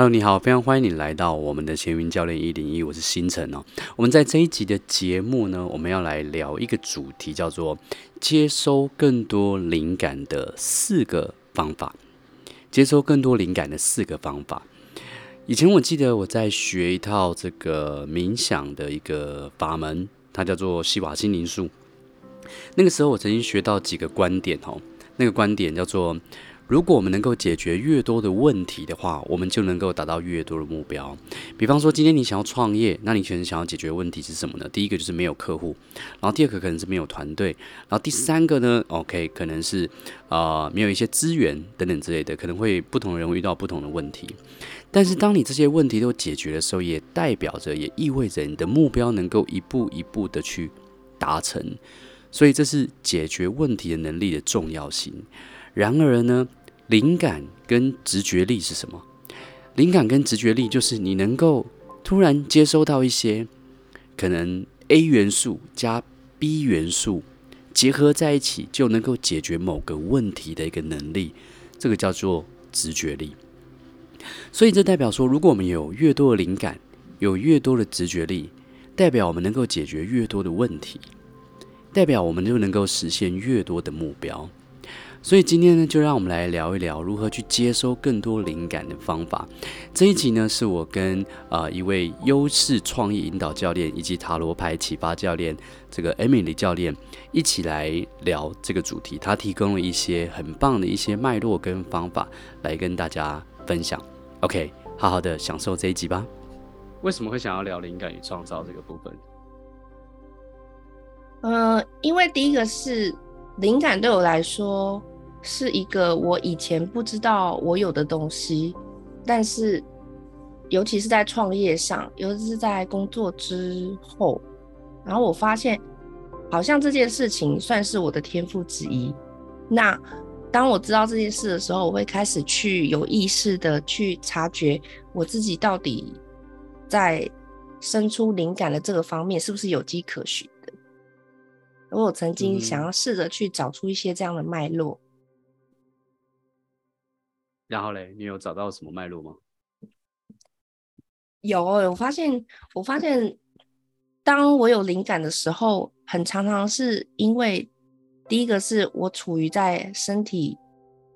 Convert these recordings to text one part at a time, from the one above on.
Hello，你好，非常欢迎你来到我们的闲云教练一零一，我是星辰哦。我们在这一集的节目呢，我们要来聊一个主题，叫做接收更多灵感的四个方法。接收更多灵感的四个方法。以前我记得我在学一套这个冥想的一个法门，它叫做西瓦心灵术。那个时候我曾经学到几个观点哦，那个观点叫做。如果我们能够解决越多的问题的话，我们就能够达到越多的目标。比方说，今天你想要创业，那你可能想要解决问题是什么呢？第一个就是没有客户，然后第二个可能是没有团队，然后第三个呢，OK，可能是啊、没有一些资源等等之类的，可能会不同的人会遇到不同的问题。但是当你这些问题都解决的时候，也代表着，也意味着你的目标能够一步一步的去达成。所以这是解决问题的能力的重要性。然而呢，灵感跟直觉力是什么？灵感跟直觉力就是你能够突然接收到一些可能 A 元素加 B 元素结合在一起就能够解决某个问题的一个能力，这个叫做直觉力。所以这代表说，如果我们有越多的灵感，有越多的直觉力，代表我们能够解决越多的问题，代表我们就能够实现越多的目标。所以今天呢，就让我们来聊一聊如何去接收更多灵感的方法。这一集呢，是我跟呃一位优势创意引导教练以及塔罗牌启发教练这个 Emily 教练一起来聊这个主题。他提供了一些很棒的一些脉络跟方法来跟大家分享。OK，好好的享受这一集吧。为什么会想要聊灵感与创造这个部分？呃，因为第一个是灵感对我来说。是一个我以前不知道我有的东西，但是尤其是在创业上，尤其是在工作之后，然后我发现好像这件事情算是我的天赋之一。那当我知道这件事的时候，我会开始去有意识的去察觉我自己到底在生出灵感的这个方面是不是有迹可循的。我曾经想要试着去找出一些这样的脉络。然后嘞，你有找到什么脉络吗？有，我发现，我发现，当我有灵感的时候，很常常是因为，第一个是我处于在身体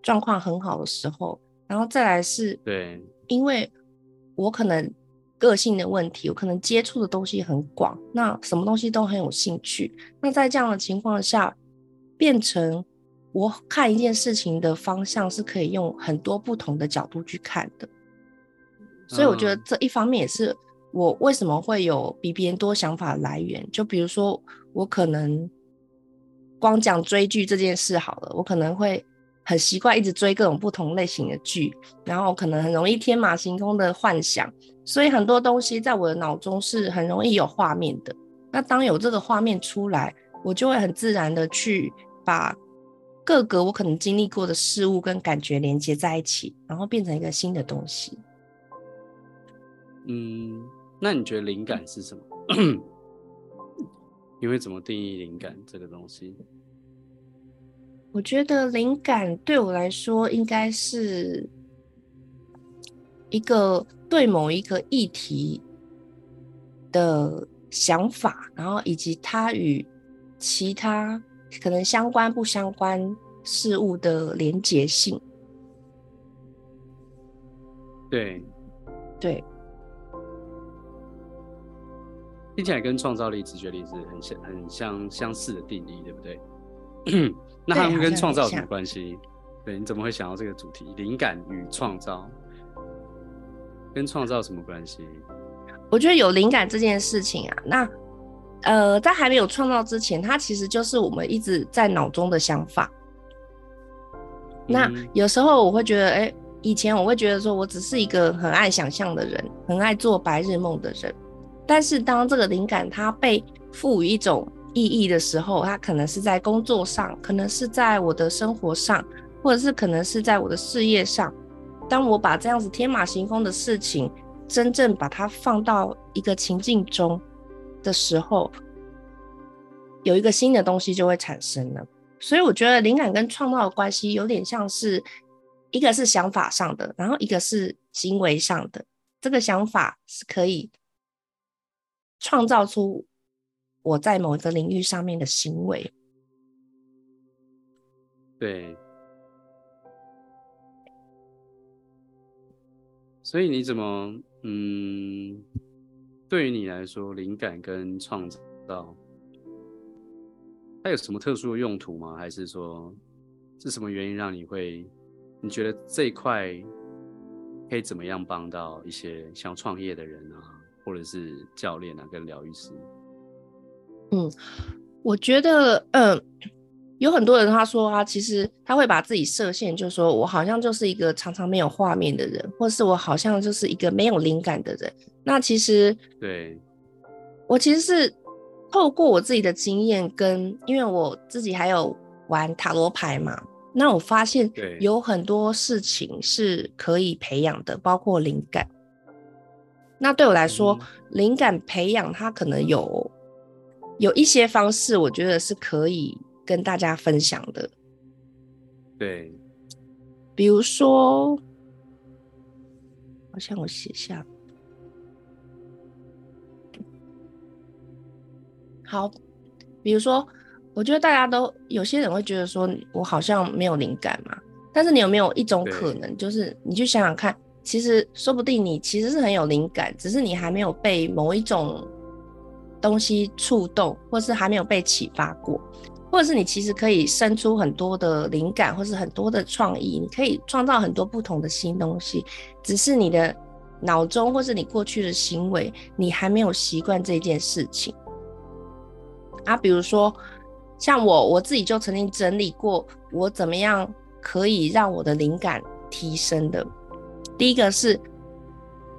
状况很好的时候，然后再来是，对，因为我可能个性的问题，我可能接触的东西很广，那什么东西都很有兴趣，那在这样的情况下，变成。我看一件事情的方向是可以用很多不同的角度去看的，所以我觉得这一方面也是我为什么会有比别人多想法的来源。就比如说，我可能光讲追剧这件事好了，我可能会很习惯一直追各种不同类型的剧，然后可能很容易天马行空的幻想，所以很多东西在我的脑中是很容易有画面的。那当有这个画面出来，我就会很自然的去把。各个我可能经历过的事物跟感觉连接在一起，然后变成一个新的东西。嗯，那你觉得灵感是什么？你会怎么定义灵感这个东西？我觉得灵感对我来说，应该是一个对某一个议题的想法，然后以及它与其他。可能相关不相关事物的连结性，对，对，听起来跟创造力、直觉力是很相、很相相似的定义，对不对？那他们跟创造有什么关系？对，你怎么会想到这个主题？灵感与创造跟创造有什么关系？我觉得有灵感这件事情啊，那。呃，在还没有创造之前，它其实就是我们一直在脑中的想法。那有时候我会觉得，哎、欸，以前我会觉得说我只是一个很爱想象的人，很爱做白日梦的人。但是当这个灵感它被赋予一种意义的时候，它可能是在工作上，可能是在我的生活上，或者是可能是在我的事业上。当我把这样子天马行空的事情，真正把它放到一个情境中。的时候，有一个新的东西就会产生了。所以我觉得灵感跟创造的关系有点像是一个是想法上的，然后一个是行为上的。这个想法是可以创造出我在某一个领域上面的行为。对。所以你怎么，嗯，对于你来说，灵感跟创造，它有什么特殊的用途吗？还是说，是什么原因让你会，你觉得这一块可以怎么样帮到一些想创业的人啊，或者是教练啊，跟疗愈师？嗯，我觉得，嗯。有很多人他说啊，其实他会把自己设限，就是说我好像就是一个常常没有画面的人，或是我好像就是一个没有灵感的人。那其实，对，我其实是透过我自己的经验跟，因为我自己还有玩塔罗牌嘛，那我发现有很多事情是可以培养的，包括灵感。那对我来说，嗯、灵感培养它可能有有一些方式，我觉得是可以。跟大家分享的，对，比如说，好像我写下，好，比如说，我觉得大家都有些人会觉得说，我好像没有灵感嘛，但是你有没有一种可能，就是你去想想看，其实说不定你其实是很有灵感，只是你还没有被某一种东西触动，或是还没有被启发过。或者是你其实可以生出很多的灵感，或是很多的创意，你可以创造很多不同的新东西，只是你的脑中或是你过去的行为，你还没有习惯这件事情。啊，比如说像我，我自己就曾经整理过，我怎么样可以让我的灵感提升的。第一个是，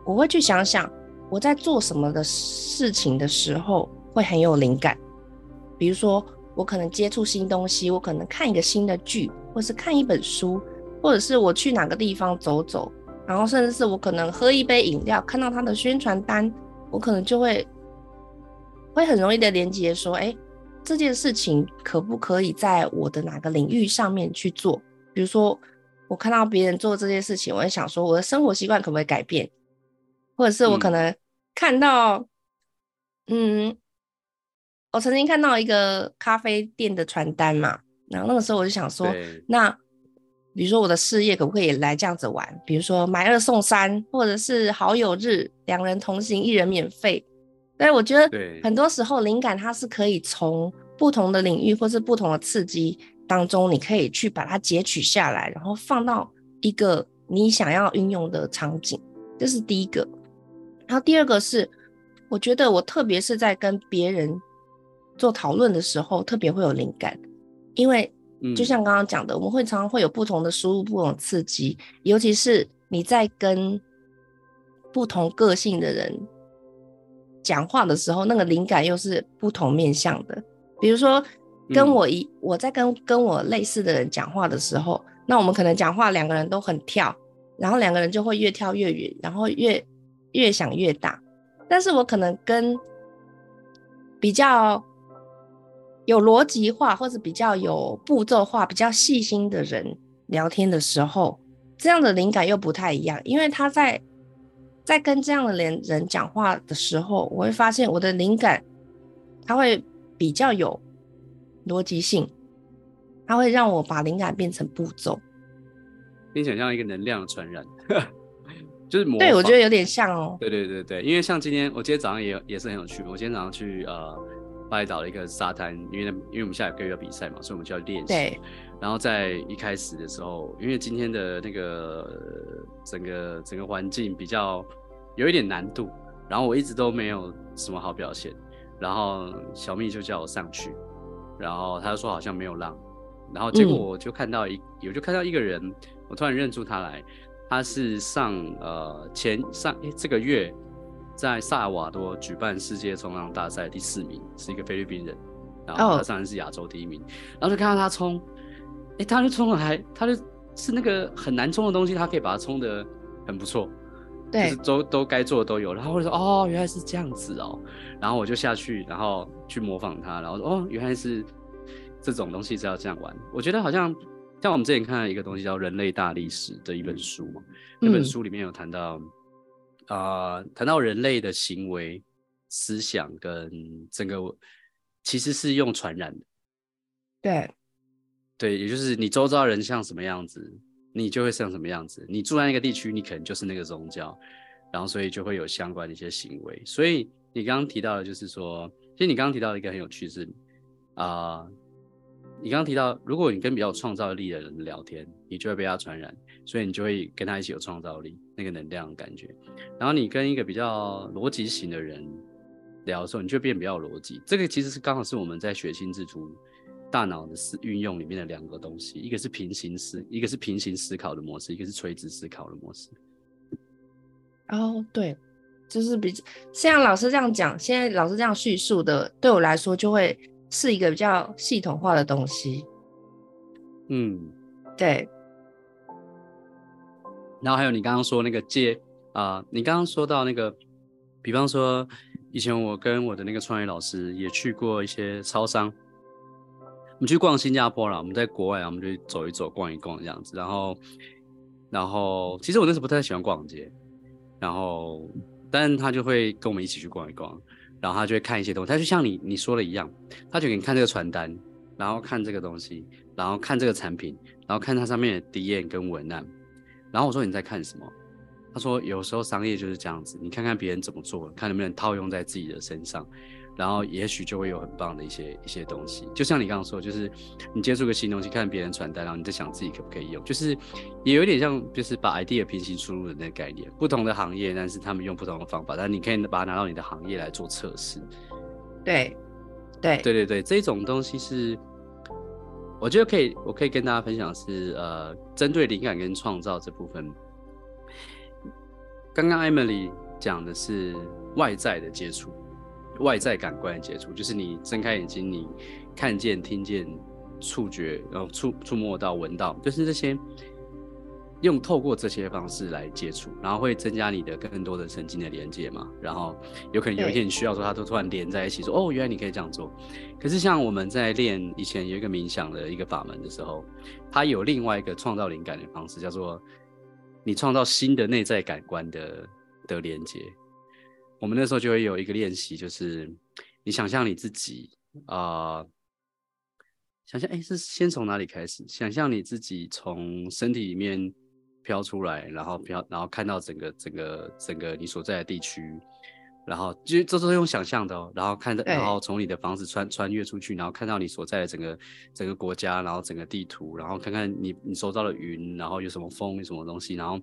我会去想想我在做什么的事情的时候会很有灵感，比如说。我可能接触新东西，我可能看一个新的剧，或是看一本书，或者是我去哪个地方走走，然后甚至是我可能喝一杯饮料，看到它的宣传单，我可能就会会很容易的连接说，哎，这件事情可不可以在我的哪个领域上面去做？比如说，我看到别人做这件事情，我会想说，我的生活习惯可不可以改变？或者是我可能看到，嗯。嗯我曾经看到一个咖啡店的传单嘛，然后那个时候我就想说，那比如说我的事业可不可以来这样子玩？比如说买二送三，或者是好友日，两人同行一人免费。但是我觉得很多时候灵感它是可以从不同的领域或是不同的刺激当中，你可以去把它截取下来，然后放到一个你想要运用的场景。这是第一个。然后第二个是，我觉得我特别是在跟别人。做讨论的时候特别会有灵感，因为就像刚刚讲的，嗯，我们会常常会有不同的输入、不同的刺激，尤其是你在跟不同个性的人讲话的时候，那个灵感又是不同面向的。比如说，跟我一，嗯，我在跟跟我类似的人讲话的时候，那我们可能讲话两个人都很跳，然后两个人就会越跳越远，然后越越想越大。但是我可能跟比较有逻辑化或者比较有步骤化、比较细心的人聊天的时候，这样的灵感又不太一样。因为他在在跟这样的人人讲话的时候，我会发现我的灵感，他会比较有逻辑性，他会让我把灵感变成步骤，并且像一个能量的传染，就是模。对，我觉得有点像哦。对对对对，因为像今天我今天早上也也是很有趣，我今天早上去呃。巴厘岛的一个沙滩，因为因为我们下个月要比赛嘛，所以我们就要练习。对。然后在一开始的时候，因为今天的那个整个整个环境比较有一点难度，然后我一直都没有什么好表现。然后小蜜就叫我上去，然后他就说好像没有浪，然后结果我就看到一，我、嗯、就看到一个人，我突然认出他来，他是上呃前上诶这个月。在萨尔瓦多举办世界冲浪大赛第四名，是一个菲律宾人，然后他当然是亚洲第一名，然后就看到他冲，哎、欸，他就冲了还，他就是那个很难冲的东西，他可以把它冲的很不错，对，就是都都该做的都有，然后我就说哦，原来是这样子哦，然后我就下去，然后去模仿他，然后说哦，原来是这种东西是要这样玩，我觉得好像像我们之前看了一个东西叫《人类大历史》的一本书嘛，那本书里面有谈到，啊、嗯，谈、呃、到人类的行为、思想跟整个其实是用传染的。对，对，也就是你周遭人像什么样子，你就会像什么样子。你住在那个地区，你可能就是那个宗教，然后所以就会有相关的一些行为。所以你刚刚提到的，就是说，其实你刚刚提到的一个很有趣是，啊、呃，你刚刚提到，如果你跟比较有创造力的人聊天，你就会被他传染，所以你就会跟他一起有创造力，那个能量的感觉。然后你跟一个比较逻辑型的人聊的时候，你就变比较有逻辑。这个其实是刚好是我们在学心智图。大脑的思运用里面的两个东西，一个是平行思，一个是平行思考的模式，一个是垂直思考的模式。哦，对，就是比像老师这样讲，现在老师这样叙述的，对我来说就会是一个比较系统化的东西。嗯，对。然后还有你刚刚说那个街啊、你刚刚说到那个，比方说以前我跟我的那个创业老师也去过一些超商。我们去逛新加坡了，我们在国外啊，我们就走一走、逛一逛这样子。然后，然后其实我那时候不太喜欢逛街，然后，但他就会跟我们一起去逛一逛，然后他就会看一些东西。他就像你你说的一样，他就给你看这个传单，然后看这个东西，然后看这个产品，然后看它上面的 d 验跟文案。然后我说你在看什么？他说有时候商业就是这样子，你看看别人怎么做，看能不能套用在自己的身上。然后也许就会有很棒的一些一些东西，就像你刚刚说，就是你接触个新东西，看别人传单，然后你在想自己可不可以用，就是也有点像，就是把 idea 平行输入的那个概念。不同的行业，但是他们用不同的方法，但你可以把它拿到你的行业来做测试。对，对，对对对，这种东西是我觉得可以，我可以跟大家分享是呃，针对灵感跟创造这部分，刚刚 Emily 讲的是外在的接触。外在感官的接触，就是你睁开眼睛，你看见、听见、触觉，然后触触摸到、闻到，就是这些用透过这些方式来接触，然后会增加你的更多的神经的连接嘛。然后有可能有一天你需要说，它都突然连在一起，说哦，原来你可以这样做。可是像我们在练以前有一个冥想的一个法门的时候，它有另外一个创造灵感的方式，叫做你创造新的内在感官的的连接。我们那时候就会有一个练习，就是你想象你自己啊、呃，想象哎，是先从哪里开始？想象你自己从身体里面飘出来，然后飘，然后看到整个整个整个你所在的地区，然后就这都是用想象的哦。然后看到，然后从你的房子穿穿越出去，然后看到你所在的整个整个国家，然后整个地图，然后看看你你收到的云，然后有什么风，有什么东西，然后。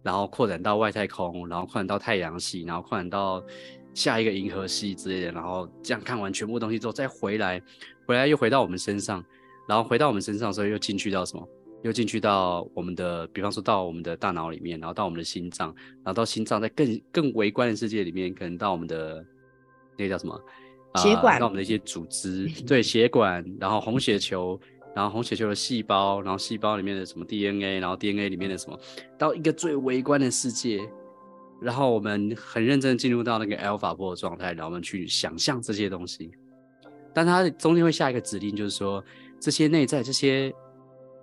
然后扩展到外太空，然后扩展到太阳系，然后扩展到下一个银河系之类的，然后这样看完全部东西之后再回来，回来又回到我们身上，然后回到我们身上的时候又进去到什么？又进去到我们的，比方说到我们的大脑里面，然后到我们的心脏，然后到心脏在更更微观的世界里面，可能到我们的那个叫什么？血管。呃、到我们的一些组织，对，血管，然后红血球。然后红血球的细胞，然后细胞里面的什么 DNA，然后 DNA 里面的什么，到一个最微观的世界，然后我们很认真进入到那个 Alpha 波的状态，然后我们去想象这些东西。但它中间会下一个指令，就是说这些内在、这些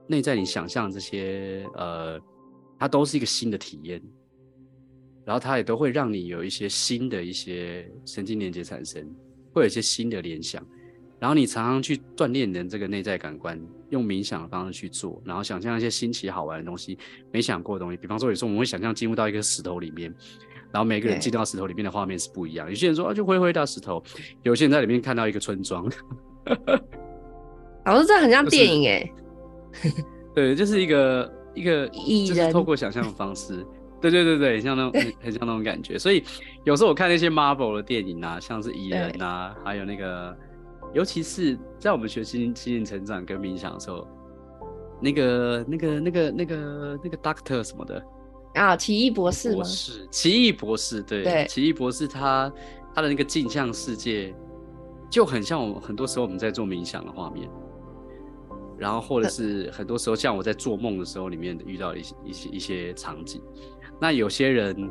内在你想象这些呃，它都是一个新的体验，然后它也都会让你有一些新的一些神经连接产生，会有一些新的联想。然后你常常去锻炼你的这个内在感官，用冥想的方式去做，然后想象一些新奇好玩的东西，没想过的东西。比方说，有时候我们会想象进入到一个石头里面，然后每个人进到石头里面的画面是不一样。有些人说啊，就灰灰大石头；有些人在里面看到一个村庄。老师，这很像电影哎、就是。对，就是一个一个，就是透过想象的方式。对对对对，像那种 很像那种感觉。所以有时候我看那些 Marvel 的电影啊，像是蚁人啊，还有那个。尤其是在我们学习心灵成长跟冥想的时候，那个、那个、那个、那个、那个 Doctor 什么的啊，奇异博士吗？博士，奇异博士，对，对奇异博士他他的那个镜像世界就很像我们很多时候我们在做冥想的画面，然后或者是很多时候像我在做梦的时候里面遇到的一些一些一些场景，那有些人。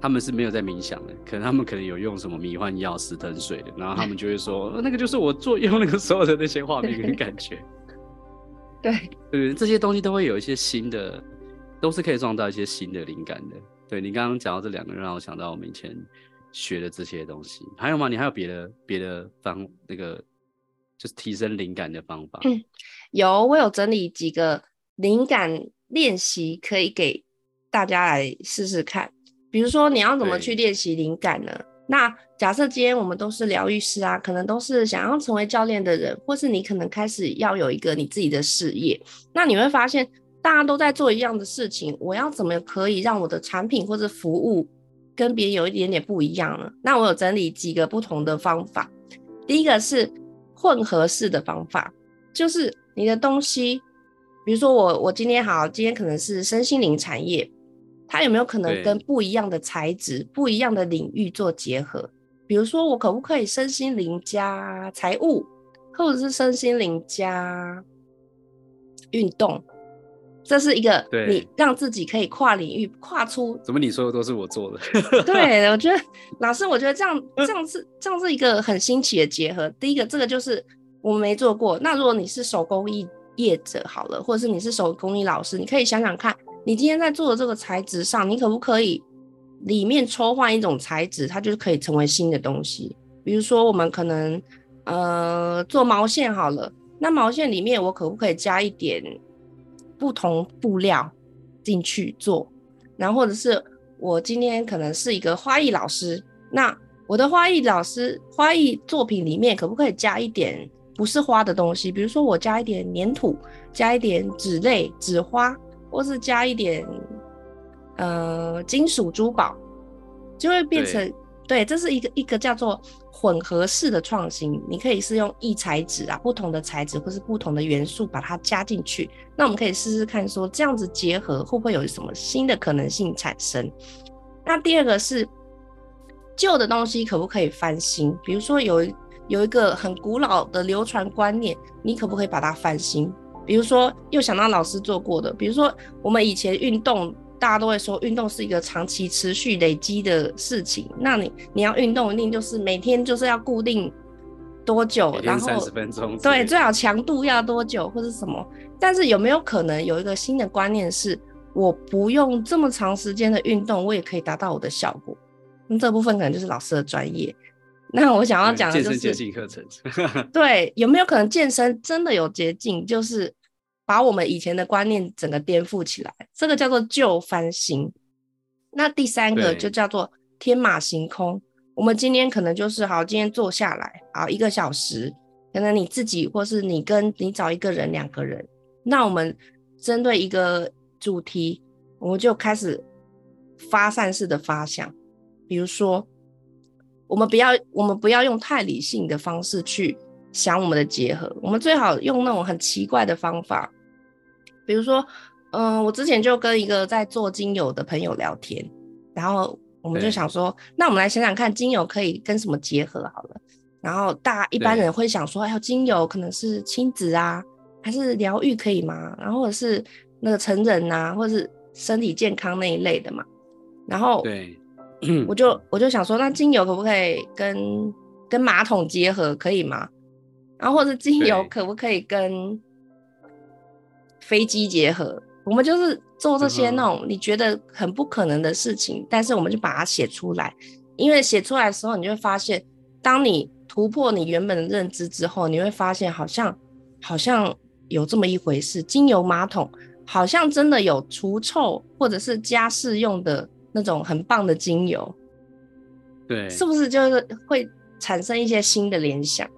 他们是没有在冥想的，可能他们可能有用什么迷幻药、死藤水的，然后他们就会说，那个就是我做用那个时候的那些画面跟感觉。对对，这些东西都会有一些新的，都是可以创造一些新的灵感的。对，你刚刚讲到这两个，让我想到我们以前学的这些东西。还有吗？你还有别的别的方那个就是提升灵感的方法？嗯，有，我有整理几个灵感练习，可以给大家来试试看。比如说，你要怎么去练习灵感呢？那假设今天我们都是疗愈师啊，可能都是想要成为教练的人，或是你可能开始要有一个你自己的事业，那你会发现大家都在做一样的事情，我要怎么可以让我的产品或者服务跟别人有一点点不一样呢？那我有整理几个不同的方法，第一个是混合式的方法，就是你的东西，比如说我我今天好，今天可能是身心灵产业。它有没有可能跟不一样的材质、不一样的领域做结合？比如说，我可不可以身心灵加财务，或者是身心灵加运动？这是一个你让自己可以跨领域、跨出。怎么你说的都是我做的？对，我觉得老师，我觉得这样这样是这样是一个很新奇的结合。第一个，这个就是我没做过。那如果你是手工艺业者好了，或者是你是手工艺老师，你可以想想看。你今天在做的这个材质上，你可不可以里面抽换一种材质，它就可以成为新的东西？比如说，我们可能呃做毛线好了，那毛线里面我可不可以加一点不同布料进去做？然后或者是我今天可能是一个花艺老师，那我的花艺老师花艺作品里面可不可以加一点不是花的东西？比如说我加一点粘土，加一点纸类纸花。或是加一点，呃，金属珠宝，就会变成对，对，这是一个一个叫做混合式的创新。你可以是用异材质啊，不同的材质或是不同的元素把它加进去。那我们可以试试看，说这样子结合会不会有什么新的可能性产生？那第二个是旧的东西可不可以翻新？比如说有有一个很古老的流传观念，你可不可以把它翻新？比如说，又想到老师做过的，比如说我们以前运动，大家都会说运动是一个长期持续累积的事情。那你你要运动，一定就是每天就是要固定多久，然后三十分钟，对，最好强度要多久或者什么？但是有没有可能有一个新的观念是，我不用这么长时间的运动，我也可以达到我的效果？那这部分可能就是老师的专业。那我想要讲的就是健身捷径课程，对，有没有可能健身真的有捷径？就是把我们以前的观念整个颠覆起来，这个叫做旧翻新。那第三个就叫做天马行空。我们今天可能就是好，今天坐下来，好一个小时，可能你自己或是你跟你找一个人两个人，那我们针对一个主题，我们就开始发散式的发想，比如说。我们不要，我们不要用太理性的方式去想我们的结合。我们最好用那种很奇怪的方法，比如说，嗯、呃，我之前就跟一个在做精油的朋友聊天，然后我们就想说，那我们来想想看，精油可以跟什么结合好了。然后大一般人会想说，哎呦，精油可能是亲子啊，还是疗愈可以吗？然后或者是那个成人啊，或者是身体健康那一类的嘛。然后对。我就我就想说，那精油可不可以跟跟马桶结合，可以吗？然后或者精油可不可以跟飞机结合？我们就是做这些那种你觉得很不可能的事情，但是我们就把它写出来，因为写出来的时候，你就会发现，当你突破你原本的认知之后，你会发现好像好像有这么一回事，精油马桶好像真的有除臭或者是家事用的。那种很棒的精油，对，是不是就是会产生一些新的联想？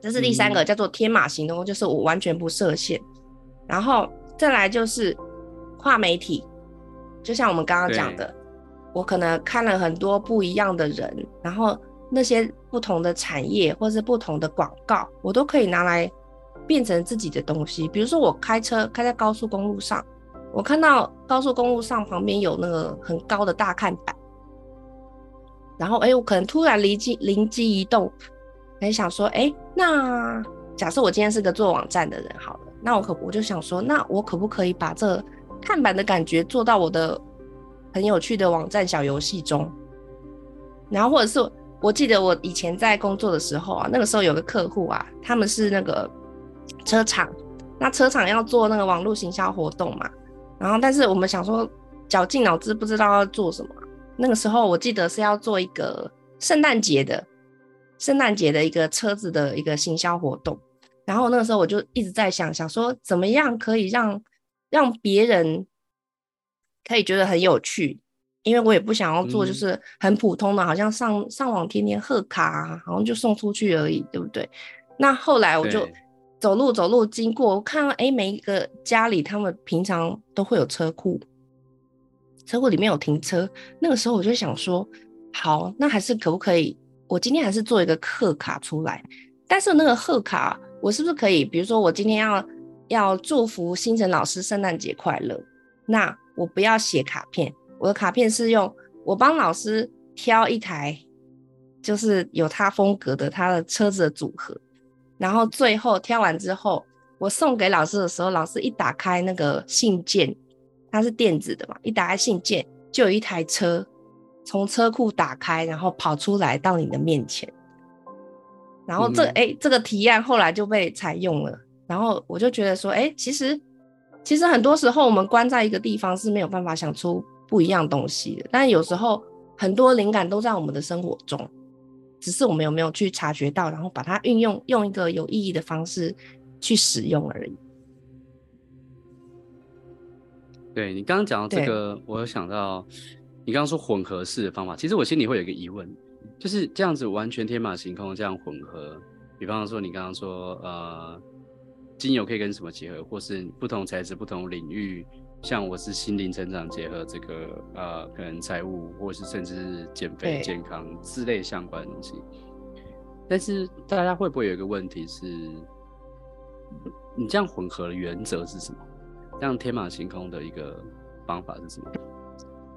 这是第三个，嗯、叫做天马行空，就是我完全不设限。然后再来就是跨媒体，就像我们刚刚讲的，我可能看了很多不一样的人，然后那些不同的产业或是不同的广告，我都可以拿来变成自己的东西。比如说我开车开在高速公路上。我看到高速公路上旁边有那个很高的大看板，然后哎、我可能突然灵机灵机一动，很想说，哎、那假设我今天是个做网站的人，好了，那我可我就想说，那我可不可以把这看板的感觉做到我的很有趣的网站小游戏中？然后或者是我记得我以前在工作的时候啊，那个时候有个客户啊，他们是那个车厂。那车厂要做那个网络行销活动嘛，然后但是我们想说绞尽脑汁不知道要做什么。那个时候我记得是要做一个圣诞节的圣诞节的一个车子的一个行销活动，然后那个时候我就一直在想想说怎么样可以让让别人可以觉得很有趣，因为我也不想要做就是很普通的，嗯、好像上上网天天贺卡啊，好像就送出去而已，对不对？那后来我就走路走路经过，我看到哎，每一个家里他们平常都会有车库，车库里面有停车。那个时候我就想说，好，那还是可不可以？我今天还是做一个贺卡出来。但是那个贺卡，我是不是可以？比如说，我今天要要祝福星辰老师圣诞节快乐，那我不要写卡片，我的卡片是用我帮老师挑一台，就是有他风格的他的车子的组合。然后最后挑完之后，我送给老师的时候，老师一打开那个信件，它是电子的嘛，一打开信件就有一台车从车库打开，然后跑出来到你的面前。然后这哎、嗯，这个提案后来就被采用了。然后我就觉得说，哎，其实其实很多时候我们关在一个地方是没有办法想出不一样东西的，但有时候很多灵感都在我们的生活中。只是我们有没有去察觉到，然后把它运用，用一个有意义的方式去使用而已。对，你刚刚讲到这个，我有想到你刚刚说混合式的方法，其实我心里会有一个疑问，就是这样子完全天马行空这样混合，比方说你刚刚说呃，精油可以跟什么结合，或是不同材质、不同领域。像我是心灵成长结合这个呃，可能财务或是甚至是减肥健康之类相关的东西，但是大家会不会有一个问题是，你这样混合的原则是什么？这样天马行空的一个方法是什么？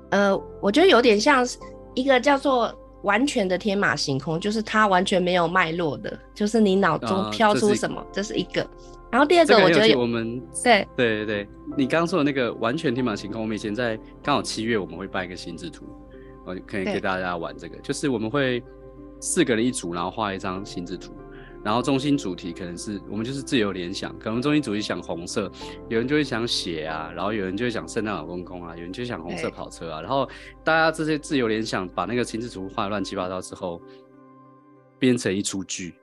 呃，我觉得有点像一个叫做完全的天马行空，就是它完全没有脉络的，就是你脑中飘出什么，呃、这是一个。然后第二个，我觉得我们对。对对对，你刚刚说的那个完全天马行空，我们以前在刚好七月我们会办一个心智图，我可以给大家玩这个，就是我们会四个人一组，然后画一张心智图，然后中心主题可能是我们就是自由联想，可能中心主题想红色，有人就会想血啊，然后有人就会想圣诞老公公啊，有人就想红色跑车啊，然后大家这些自由联想把那个心智图画乱七八糟之后，编成一出剧。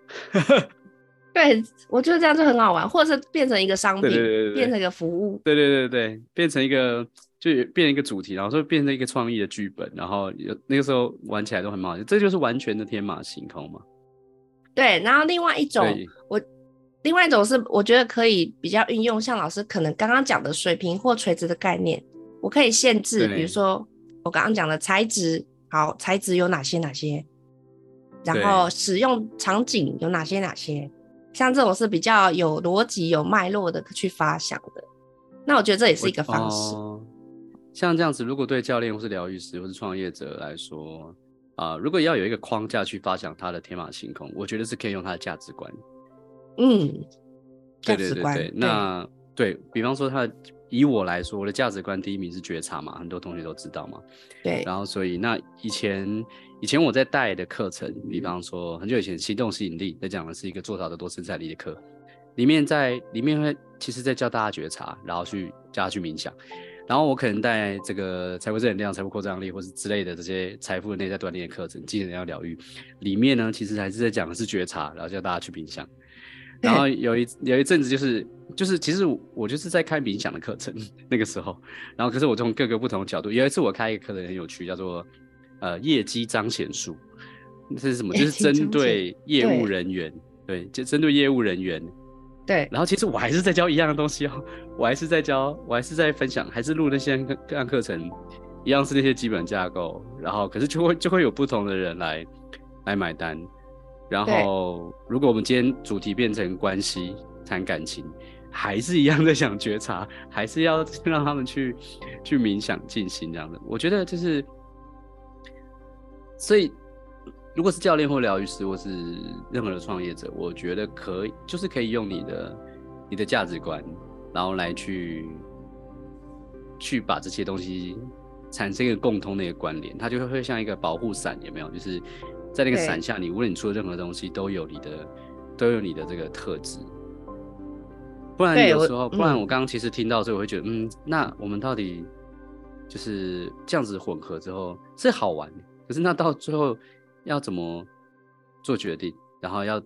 对，我觉得这样就很好玩，或者是变成一个商品，对对对对，变成一个服务，对对对对，变成一个就变成一个主题，然后就变成一个创意的剧本，然后有那个时候玩起来都很冒险，这就是完全的天马行空嘛。对，然后另外一种，我另外一种是我觉得可以比较运用，像老师可能刚刚讲的水平或垂直的概念，我可以限制，比如说我刚刚讲的材质，好，材质有哪些哪些，然后使用场景有哪些哪些。像这种是比较有逻辑、有脉络的去发想的，那我觉得这也是一个方式。呃、像这样子，如果对教练或是疗愈师或是创业者来说，啊、呃，如果要有一个框架去发想他的天马行空，我觉得是可以用他的价值观。嗯，价值观。对对对对，那对，对比方说他。以我来说，我的价值观第一名是觉察嘛，很多同学都知道嘛。对。然后，所以那以前以前我在带的课程，比方说很久以前行动吸引力在讲的是一个做到的多生产力的课，里面在里面会其实在教大家觉察，然后去教他去冥想。然后我可能带这个财富正能量、财富扩张力或是之类的这些财富的内在锻炼的课程，技能要疗愈，里面呢其实还是在讲的是觉察，然后教大家去冥想。然后 有一有一阵子就是就是其实我就是在开冥想的课程 那个时候，然后可是我从各个不同的角度，有一次我开一个课程很有趣，叫做呃业绩彰显术，这是什么？就是针对业务人员，对，就针对业务人员，对。然后其实我还是在教一样的东西哦，我还是在教，我还是在分享，还是录那些各各样课程，一样是那些基本架构，然后可是就会就会有不同的人来来买单。然后，如果我们今天主题变成关系谈感情，还是一样在想觉察，还是要让他们去去冥想进行这样的。我觉得就是，所以如果是教练或疗愈师，或是任何的创业者，我觉得可以，就是可以用你的你的价值观，然后来去去把这些东西产生一个共通的一个关联，它就会会像一个保护伞，有没有？就是。在那个伞下，你无论你出的任何东西，都有你的，都有你的这个特质。不然有时候，不然我刚刚其实听到之后，我会觉得，嗯，那我们到底就是这样子混合之后是好玩，可是那到最后要怎么做决定？然后要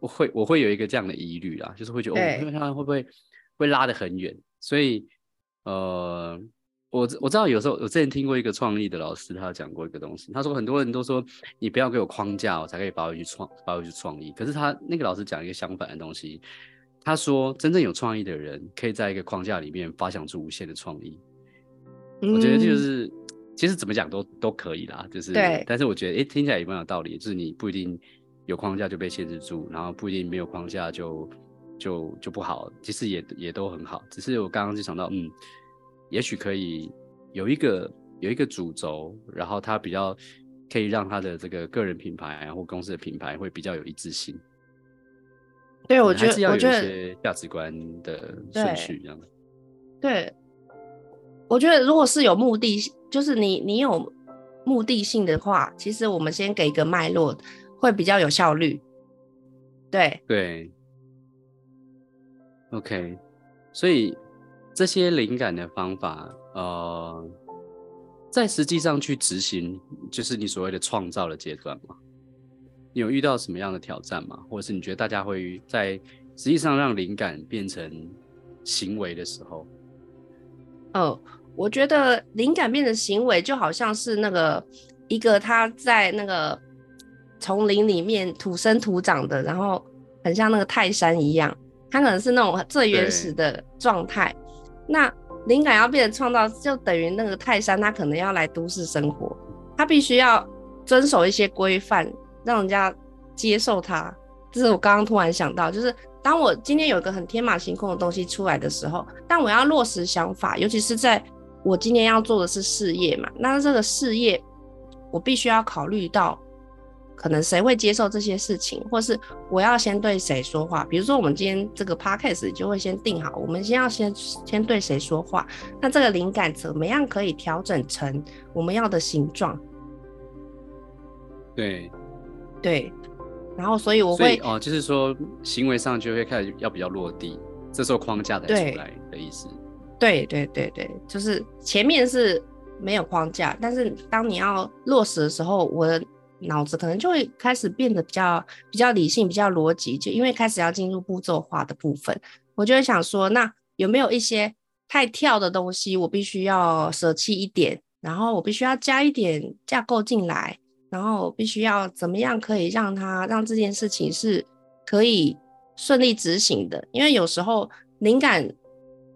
我会我会有一个这样的疑虑啦，就是会觉得哦，因为他会不会会拉得很远？所以呃。我我知道有时候我之前听过一个创意的老师，他讲过一个东西。他说很多人都说你不要给我框架，我才可以把我去创把我去创意。可是他那个老师讲一个相反的东西。他说真正有创意的人，可以在一个框架里面发想出无限的创意。嗯、我觉得就是其实怎么讲都都可以啦，就是对。但是我觉得哎、欸，听起来也蛮有道理，就是你不一定有框架就被限制住，然后不一定没有框架就就就不好。其实也也都很好。只是我刚刚就想到，嗯。也许可以有一个有一个主轴，然后它比较可以让他的这个个人品牌或公司的品牌会比较有一致性。对，我觉得还是要有一些价值观的顺序这样。对，我觉得如果是有目的，就是你你有目的性的话，其实我们先给一个脉络，会比较有效率。对对。OK，所以。这些灵感的方法，呃，在实际上去执行，就是你所谓的创造的阶段嘛？你有遇到什么样的挑战吗？或者是你觉得大家会在实际上让灵感变成行为的时候？哦，我觉得灵感变成行为，就好像是那个一个他在那个丛林里面土生土长的，然后很像那个泰山一样，他可能是那种最原始的状态。那灵感要变成创造，就等于那个泰山，他可能要来都市生活，他必须要遵守一些规范，让人家接受他。这是我刚刚突然想到，就是当我今天有一个很天马行空的东西出来的时候，但我要落实想法，尤其是在我今年要做的是事业嘛，那这个事业我必须要考虑到。可能谁会接受这些事情，或是我要先对谁说话？比如说，我们今天这个 podcast 就会先定好，我们先要先先对谁说话。那这个灵感怎么样可以调整成我们要的形状？对，对。然后，所以我会哦，就是说行为上就会开始要比较落地，这时候框架才出来的意思。对对对对，就是前面是没有框架，但是当你要落实的时候，我的。脑子可能就会开始变得比较比较理性，比较逻辑，就因为开始要进入步骤化的部分，我就会想说，那有没有一些太跳的东西，我必须要舍弃一点，然后我必须要加一点架构进来，然后必须要怎么样可以让它让这件事情是可以顺利执行的，因为有时候灵感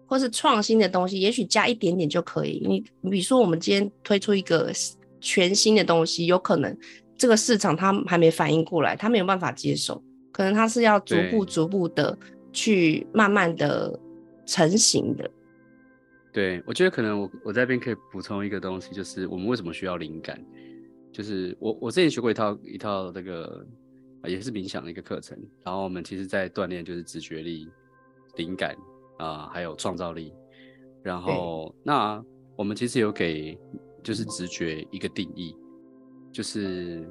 或是创新的东西，也许加一点点就可以。你比如说，我们今天推出一个全新的东西，有可能。这个市场他还没反应过来，他没有办法接受，可能他是要逐步逐步的去慢慢的成型的。对，我觉得可能我我在这边可以补充一个东西，就是我们为什么需要灵感？就是我我之前学过一套一套这个也是冥想的一个课程，然后我们其实在锻炼就是直觉力、灵感啊、呃，还有创造力。然后那我们其实有给就是直觉一个定义。就是，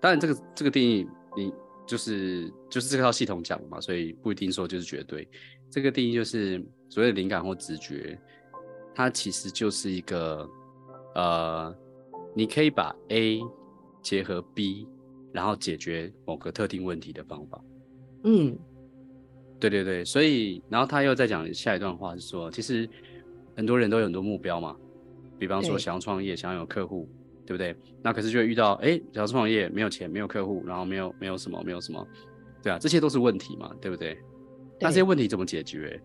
当然这个这个定义，你就是就是这套系统讲的嘛，所以不一定说就是绝对。这个定义就是所谓的灵感或直觉，它其实就是一个呃，你可以把 A 结合 B，然后解决某个特定问题的方法。嗯，对对对，所以然后他又再讲下一段话是说，其实很多人都有很多目标嘛，比方说想要创业，想要有客户。对不对？那可是就会遇到，哎，想要创业没有钱，没有客户，然后没有没有什么，没有什么，对啊，这些都是问题嘛，对不对？对。那这些问题怎么解决？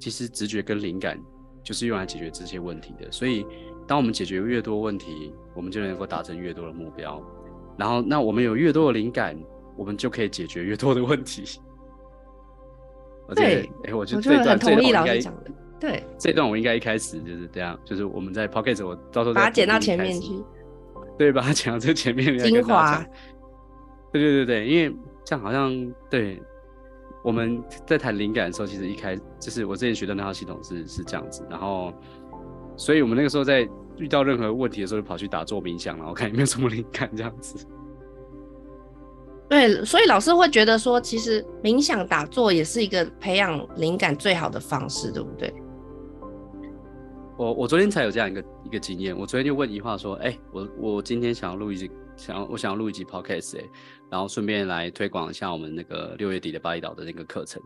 其实直觉跟灵感就是用来解决这些问题的。所以，当我们解决越多问题，我们就能够达成越多的目标。然后，那我们有越多的灵感，我们就可以解决越多的问题。对，哎，我觉得这段这段应该对，这段我应该一开始就是这样，就是我们在 p o c k e t 我到时候把它剪到前面去。对，把它剪到这前面精华。对对对对，因为这样好像对我们在谈灵感的时候，其实一开就是我之前学的那套系统是是这样子，然后，所以我们那个时候在遇到任何问题的时候，就跑去打坐冥想，然后看有没有什么灵感这样子。对，所以老师会觉得说，其实冥想打坐也是一个培养灵感最好的方式，对不对？我我昨天才有这样一个一个经验，我昨天就问一话说，哎、我我今天想要录一集，想要我想要录一集 podcast 哎、然后顺便来推广一下我们那个六月底的巴厘岛的那个课程，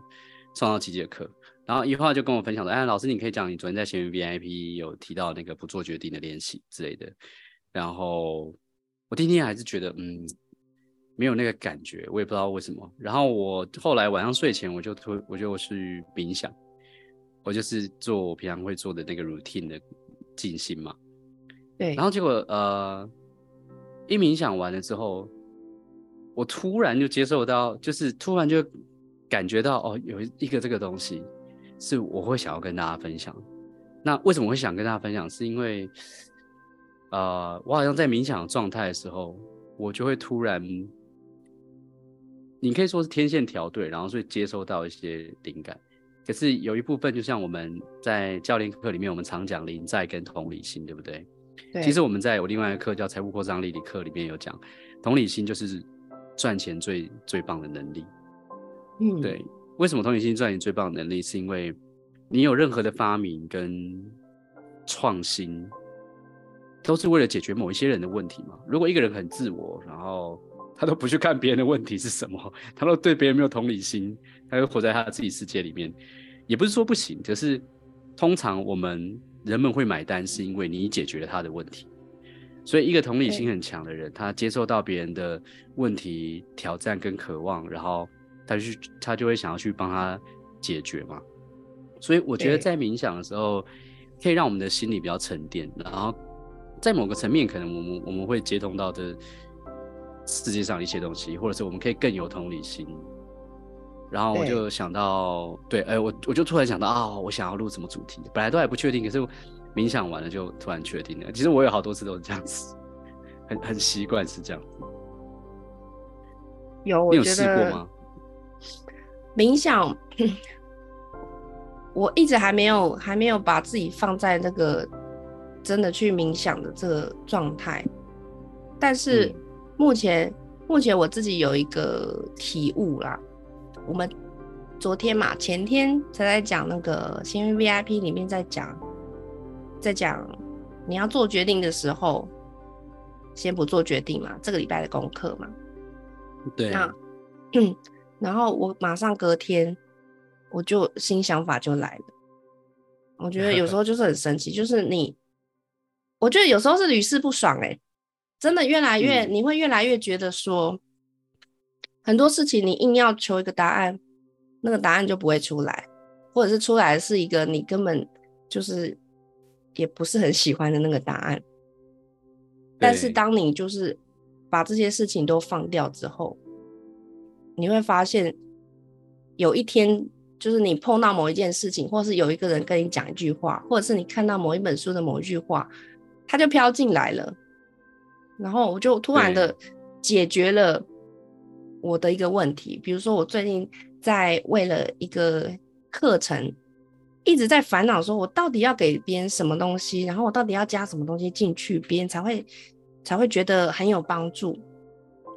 上到几节课，然后一话就跟我分享说，哎，老师你可以讲你昨天在闲云 VIP 有提到那个不做决定的练习之类的，然后我今天还是觉得嗯。没有那个感觉，我也不知道为什么。然后我后来晚上睡前，我就推，我就去冥想，我就是做我平常会做的那个 routine 的静心嘛。对。然后结果呃，一冥想完了之后，我突然就接受到，就是突然就感觉到哦，有一个这个东西是我会想要跟大家分享。那为什么会想跟大家分享？是因为呃，我好像在冥想的状态的时候，我就会突然。你可以说是天线调对，然后所以接收到一些灵感。可是有一部分，就像我们在教练课里面，我们常讲临在跟同理心，对不对？对。其实我们在有另外一个课叫财务扩张力的课里面有讲，同理心就是赚钱最最棒的能力。嗯，对。为什么同理心赚钱最棒的能力？是因为你有任何的发明跟创新，都是为了解决某一些人的问题嘛。如果一个人很自我，然后他都不去看别人的问题是什么，他都对别人没有同理心，他就活在他自己世界里面。也不是说不行，可是通常我们人们会买单，是因为你解决了他的问题。所以一个同理心很强的人，他接受到别人的问题、挑战跟渴望，然后他去他就会想要去帮他解决嘛。所以我觉得在冥想的时候，可以让我们的心里比较沉淀，然后在某个层面，可能我们我们会接通到的。世界上的一些东西，或者是我们可以更有同理心。然后我就想到，对，哎、欸，我我就突然想到啊、哦，我想要录什么主题，本来都还不确定，可是冥想完了就突然确定了。其实我有好多次都是这样子，很很习惯是这样子。有，有试过吗？冥想，我一直还没有还没有把自己放在那个真的去冥想的这个状态，但是。嗯目前，目前我自己有一个体悟啦。我们昨天嘛，前天才在讲那个幸运 VIP 里面在讲，在讲你要做决定的时候，先不做决定嘛。这个礼拜的功课嘛。对。那，嗯，然后我马上隔天，我就新想法就来了。我觉得有时候就是很神奇，就是你，我觉得有时候是屡试不爽哎、欸。真的越来越，你会越来越觉得说，很多事情你硬要求一个答案，那个答案就不会出来，或者是出来是一个你根本就是也不是很喜欢的那个答案。但是当你就是把这些事情都放掉之后，你会发现有一天，就是你碰到某一件事情，或是有一个人跟你讲一句话，或者是你看到某一本书的某一句话，它就飘进来了。然后我就突然的解决了我的一个问题，比如说我最近在为了一个课程一直在烦恼，说我到底要给别人什么东西，然后我到底要加什么东西进去，别人才会才会觉得很有帮助。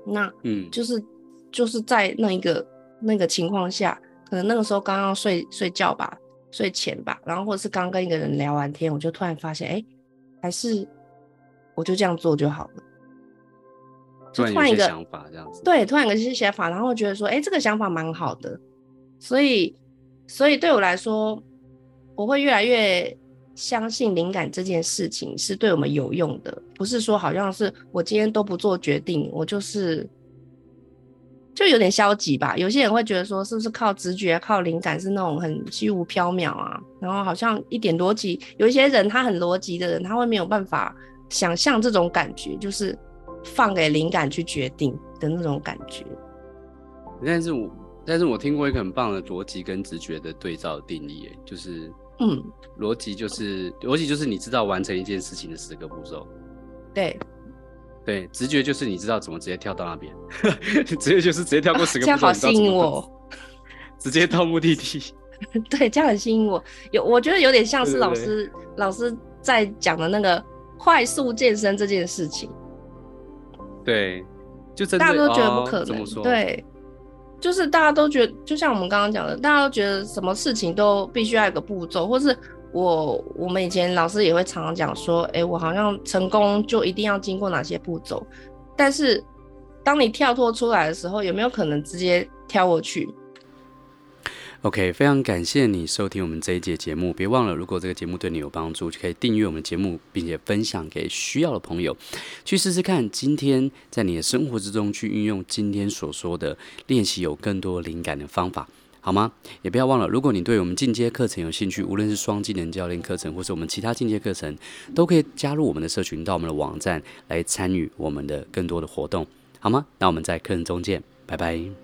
那嗯，就是就是在那一个那个情况下，可能那个时候刚刚睡睡觉吧，睡前吧，然后或者是刚跟一个人聊完天，我就突然发现，哎，还是我就这样做就好了。就突然一个想法这样子，对，突然有一些想法，然后觉得说，哎、欸，这个想法蛮好的，所以，所以对我来说，我会越来越相信灵感这件事情是对我们有用的，不是说好像是我今天都不做决定，我就是就有点消极吧。有些人会觉得说，是不是靠直觉、靠灵感是那种很虚无缥缈啊？然后好像一点逻辑，有一些人他很逻辑的人，他会没有办法想象这种感觉，就是。放给灵感去决定的那种感觉，但是我但是我听过一个很棒的逻辑跟直觉的对照的定义，就是嗯，逻辑就是逻辑就是你知道完成一件事情的十个步骤，对。对，直觉就是你知道怎么直接跳到那边，直接就是直接跳过十个 步骤，这样好吸引我，直接到目的地，对，这样很吸引我，有我觉得有点像是老师老师在讲的那个快速健身这件事情。对，就真大家都觉得不可能。哦、对，就是大家都觉得，就像我们刚刚讲的，大家都觉得什么事情都必须要有个步骤，或是我我们以前老师也会常常讲说，哎、欸，我好像成功就一定要经过哪些步骤，但是当你跳脱出来的时候，有没有可能直接跳过去？OK，非常感谢你收听我们这一节节目。别忘了，如果这个节目对你有帮助，就可以订阅我们的节目，并且分享给需要的朋友，去试试看。今天在你的生活之中去运用今天所说的练习，有更多灵感的方法，好吗？也不要忘了，如果你对我们进阶课程有兴趣，无论是双技能教练课程，或是我们其他进阶课程，都可以加入我们的社群，到我们的网站来参与我们的更多的活动，好吗？那我们在课程中见，拜拜。